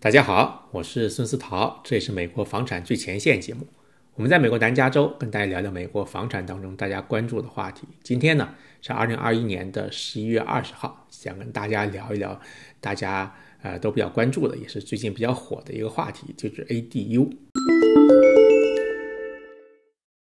大家好，我是孙思桃，这也是美国房产最前线节目。我们在美国南加州跟大家聊聊美国房产当中大家关注的话题。今天呢是二零二一年的十一月二十号，想跟大家聊一聊大家呃都比较关注的，也是最近比较火的一个话题，就是 ADU。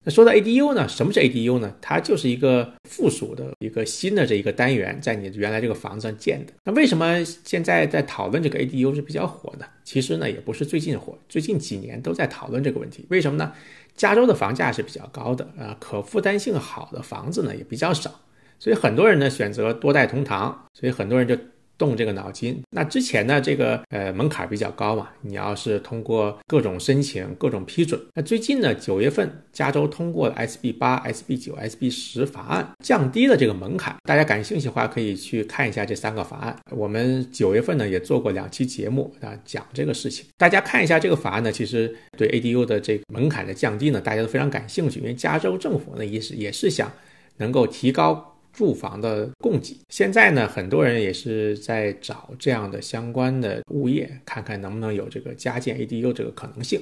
那说到 ADU 呢，什么是 ADU 呢？它就是一个附属的一个新的这一个单元，在你原来这个房子上建的。那为什么现在在讨论这个 ADU 是比较火的？其实呢，也不是最近火，最近几年都在讨论这个问题。为什么呢？加州的房价是比较高的啊，可负担性好的房子呢也比较少，所以很多人呢选择多代同堂，所以很多人就。动这个脑筋，那之前呢，这个呃门槛比较高嘛，你要是通过各种申请、各种批准。那最近呢，九月份加州通过了 SB 八、SB 九、SB 十法案，降低了这个门槛。大家感兴趣的话，可以去看一下这三个法案。我们九月份呢也做过两期节目啊，讲这个事情。大家看一下这个法案呢，其实对 ADU 的这个门槛的降低呢，大家都非常感兴趣，因为加州政府呢也是也是想能够提高。住房的供给，现在呢，很多人也是在找这样的相关的物业，看看能不能有这个加建 ADU 这个可能性。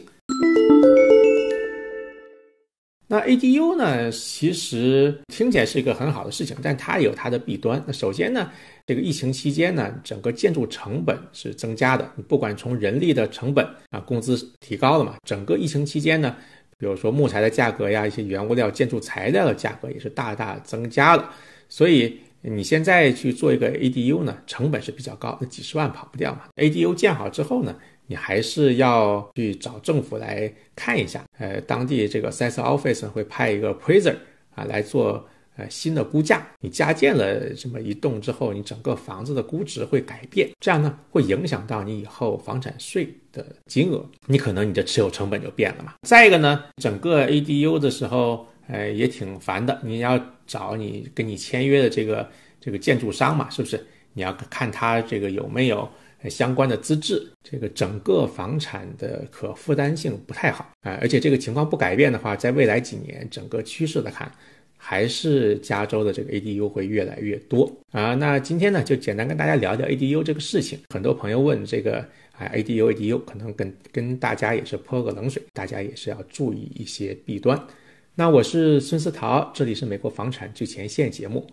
那 ADU 呢，其实听起来是一个很好的事情，但它也有它的弊端。那首先呢，这个疫情期间呢，整个建筑成本是增加的，不管从人力的成本啊，工资提高了嘛，整个疫情期间呢，比如说木材的价格呀，一些原物料、建筑材料的价格也是大大增加了。所以你现在去做一个 ADU 呢，成本是比较高，那几十万跑不掉嘛。ADU 建好之后呢，你还是要去找政府来看一下，呃，当地这个 s a s Office 会派一个 p r i s e r 啊来做呃新的估价。你加建了这么一栋之后，你整个房子的估值会改变，这样呢会影响到你以后房产税的金额，你可能你的持有成本就变了嘛。再一个呢，整个 ADU 的时候。呃，也挺烦的。你要找你跟你签约的这个这个建筑商嘛，是不是？你要看他这个有没有相关的资质。这个整个房产的可负担性不太好啊，而且这个情况不改变的话，在未来几年整个趋势来看，还是加州的这个 ADU 会越来越多啊。那今天呢，就简单跟大家聊聊 ADU 这个事情。很多朋友问这个啊，ADU ADU 可能跟跟大家也是泼个冷水，大家也是要注意一些弊端。那我是孙思桃这里是美国房产最前线节目。